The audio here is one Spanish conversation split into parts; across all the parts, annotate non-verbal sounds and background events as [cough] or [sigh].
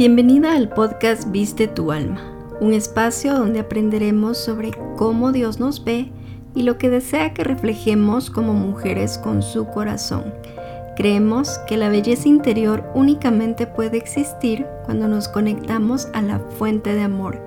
Bienvenida al podcast Viste tu alma, un espacio donde aprenderemos sobre cómo Dios nos ve y lo que desea que reflejemos como mujeres con su corazón. Creemos que la belleza interior únicamente puede existir cuando nos conectamos a la fuente de amor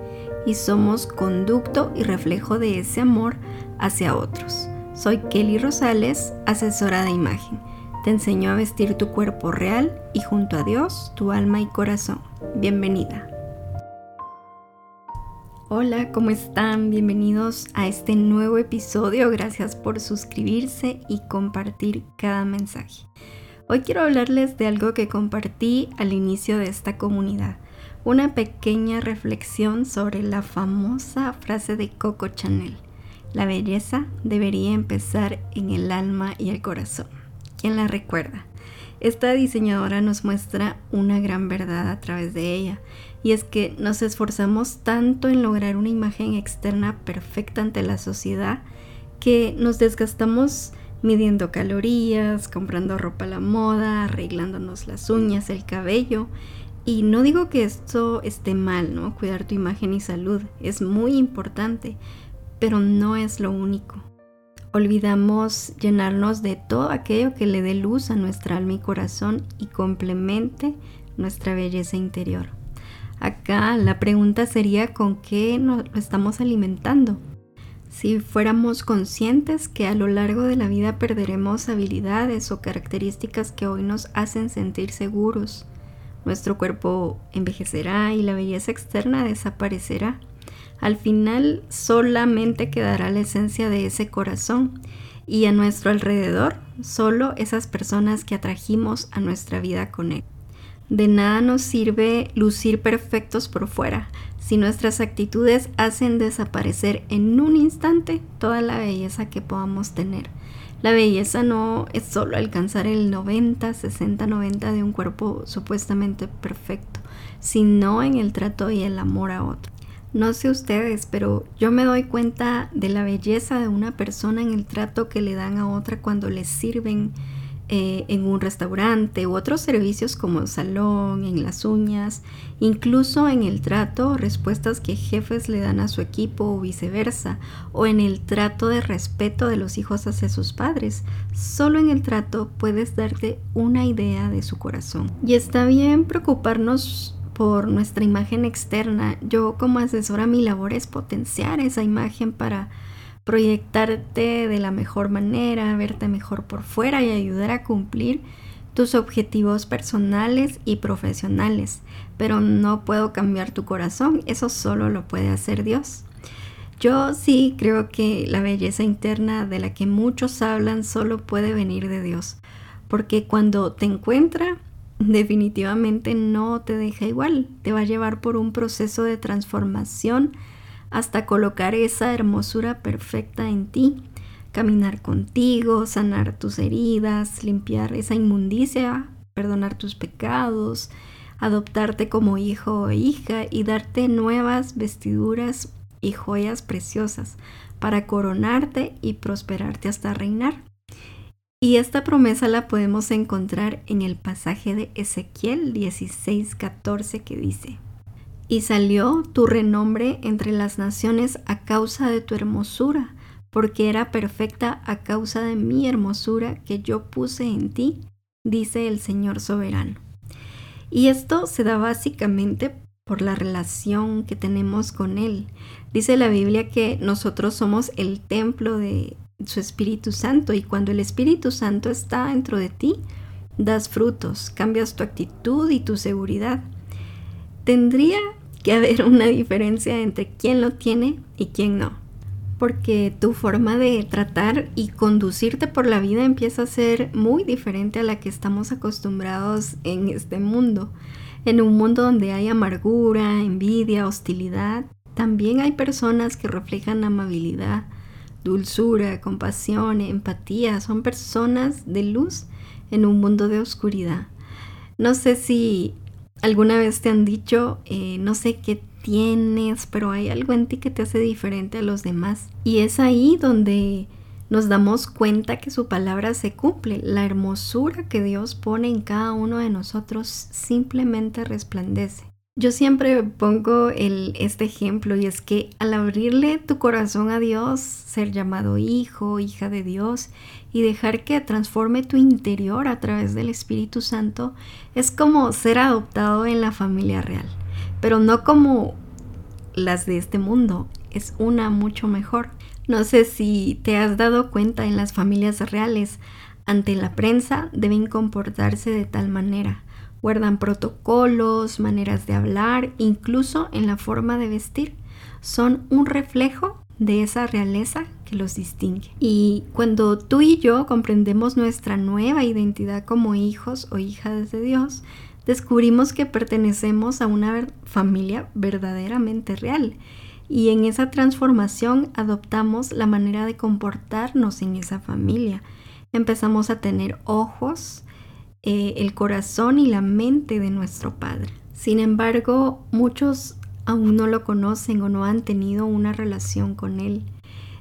y somos conducto y reflejo de ese amor hacia otros. Soy Kelly Rosales, asesora de imagen. Te enseño a vestir tu cuerpo real y junto a Dios tu alma y corazón. Bienvenida. Hola, ¿cómo están? Bienvenidos a este nuevo episodio. Gracias por suscribirse y compartir cada mensaje. Hoy quiero hablarles de algo que compartí al inicio de esta comunidad. Una pequeña reflexión sobre la famosa frase de Coco Chanel. La belleza debería empezar en el alma y el corazón. ¿Quién la recuerda? Esta diseñadora nos muestra una gran verdad a través de ella, y es que nos esforzamos tanto en lograr una imagen externa perfecta ante la sociedad que nos desgastamos midiendo calorías, comprando ropa a la moda, arreglándonos las uñas, el cabello. Y no digo que esto esté mal, ¿no? Cuidar tu imagen y salud es muy importante, pero no es lo único olvidamos llenarnos de todo aquello que le dé luz a nuestra alma y corazón y complemente nuestra belleza interior. Acá la pregunta sería con qué nos estamos alimentando. Si fuéramos conscientes que a lo largo de la vida perderemos habilidades o características que hoy nos hacen sentir seguros, nuestro cuerpo envejecerá y la belleza externa desaparecerá al final solamente quedará la esencia de ese corazón y a nuestro alrededor solo esas personas que atrajimos a nuestra vida con él. De nada nos sirve lucir perfectos por fuera si nuestras actitudes hacen desaparecer en un instante toda la belleza que podamos tener. La belleza no es solo alcanzar el 90, 60, 90 de un cuerpo supuestamente perfecto, sino en el trato y el amor a otro. No sé ustedes, pero yo me doy cuenta de la belleza de una persona en el trato que le dan a otra cuando les sirven eh, en un restaurante u otros servicios como el salón, en las uñas, incluso en el trato respuestas que jefes le dan a su equipo o viceversa, o en el trato de respeto de los hijos hacia sus padres. Solo en el trato puedes darte una idea de su corazón. Y está bien preocuparnos por nuestra imagen externa. Yo como asesora mi labor es potenciar esa imagen para proyectarte de la mejor manera, verte mejor por fuera y ayudar a cumplir tus objetivos personales y profesionales. Pero no puedo cambiar tu corazón, eso solo lo puede hacer Dios. Yo sí creo que la belleza interna de la que muchos hablan solo puede venir de Dios, porque cuando te encuentra definitivamente no te deja igual, te va a llevar por un proceso de transformación hasta colocar esa hermosura perfecta en ti, caminar contigo, sanar tus heridas, limpiar esa inmundicia, perdonar tus pecados, adoptarte como hijo o hija y darte nuevas vestiduras y joyas preciosas para coronarte y prosperarte hasta reinar. Y esta promesa la podemos encontrar en el pasaje de Ezequiel 16:14 que dice, Y salió tu renombre entre las naciones a causa de tu hermosura, porque era perfecta a causa de mi hermosura que yo puse en ti, dice el Señor soberano. Y esto se da básicamente por la relación que tenemos con Él. Dice la Biblia que nosotros somos el templo de su Espíritu Santo y cuando el Espíritu Santo está dentro de ti, das frutos, cambias tu actitud y tu seguridad. Tendría que haber [laughs] una diferencia entre quién lo tiene y quién no, porque tu forma de tratar y conducirte por la vida empieza a ser muy diferente a la que estamos acostumbrados en este mundo. En un mundo donde hay amargura, envidia, hostilidad, también hay personas que reflejan amabilidad, dulzura, compasión, empatía, son personas de luz en un mundo de oscuridad. No sé si alguna vez te han dicho, eh, no sé qué tienes, pero hay algo en ti que te hace diferente a los demás. Y es ahí donde nos damos cuenta que su palabra se cumple. La hermosura que Dios pone en cada uno de nosotros simplemente resplandece. Yo siempre pongo este ejemplo y es que al abrirle tu corazón a Dios, ser llamado hijo, hija de Dios y dejar que transforme tu interior a través del Espíritu Santo, es como ser adoptado en la familia real, pero no como las de este mundo, es una mucho mejor. No sé si te has dado cuenta en las familias reales, ante la prensa deben comportarse de tal manera guardan protocolos, maneras de hablar, incluso en la forma de vestir. Son un reflejo de esa realeza que los distingue. Y cuando tú y yo comprendemos nuestra nueva identidad como hijos o hijas de Dios, descubrimos que pertenecemos a una familia verdaderamente real. Y en esa transformación adoptamos la manera de comportarnos en esa familia. Empezamos a tener ojos, eh, el corazón y la mente de nuestro Padre. Sin embargo, muchos aún no lo conocen o no han tenido una relación con Él.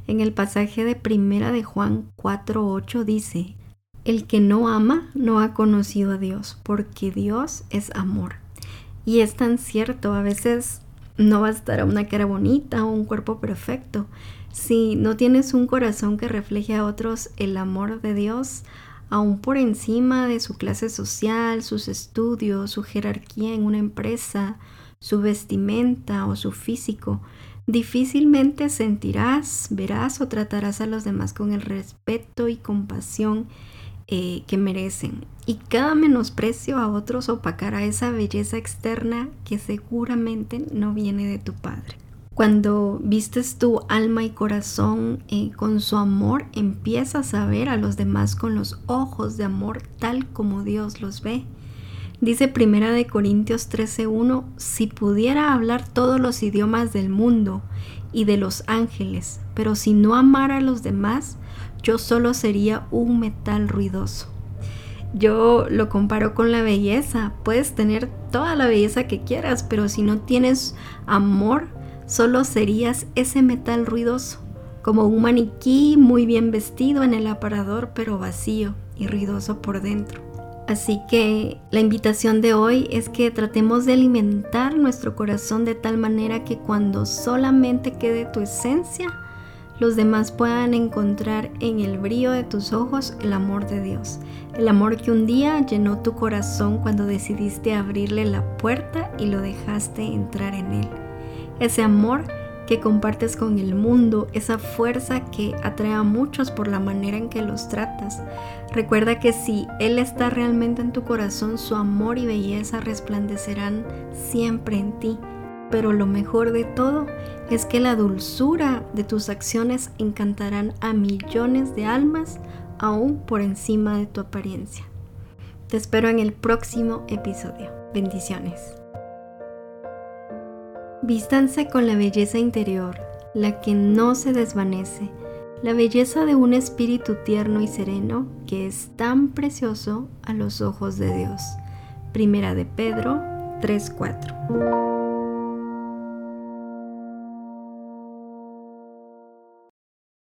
En el pasaje de Primera de Juan 4.8 dice, El que no ama no ha conocido a Dios, porque Dios es amor. Y es tan cierto, a veces no estar una cara bonita o un cuerpo perfecto. Si no tienes un corazón que refleje a otros el amor de Dios, aún por encima de su clase social, sus estudios, su jerarquía en una empresa, su vestimenta o su físico, difícilmente sentirás, verás o tratarás a los demás con el respeto y compasión eh, que merecen. Y cada menosprecio a otros opacará esa belleza externa que seguramente no viene de tu Padre. Cuando vistes tu alma y corazón eh, con su amor, empiezas a ver a los demás con los ojos de amor tal como Dios los ve. Dice Primera de Corintios 13:1, si pudiera hablar todos los idiomas del mundo y de los ángeles, pero si no amara a los demás, yo solo sería un metal ruidoso. Yo lo comparo con la belleza. Puedes tener toda la belleza que quieras, pero si no tienes amor, solo serías ese metal ruidoso, como un maniquí muy bien vestido en el aparador, pero vacío y ruidoso por dentro. Así que la invitación de hoy es que tratemos de alimentar nuestro corazón de tal manera que cuando solamente quede tu esencia, los demás puedan encontrar en el brillo de tus ojos el amor de Dios, el amor que un día llenó tu corazón cuando decidiste abrirle la puerta y lo dejaste entrar en él ese amor que compartes con el mundo, esa fuerza que atrae a muchos por la manera en que los tratas. Recuerda que si Él está realmente en tu corazón, su amor y belleza resplandecerán siempre en ti. Pero lo mejor de todo es que la dulzura de tus acciones encantarán a millones de almas aún por encima de tu apariencia. Te espero en el próximo episodio. Bendiciones. Vístanse con la belleza interior, la que no se desvanece, la belleza de un espíritu tierno y sereno que es tan precioso a los ojos de Dios. Primera de Pedro 3:4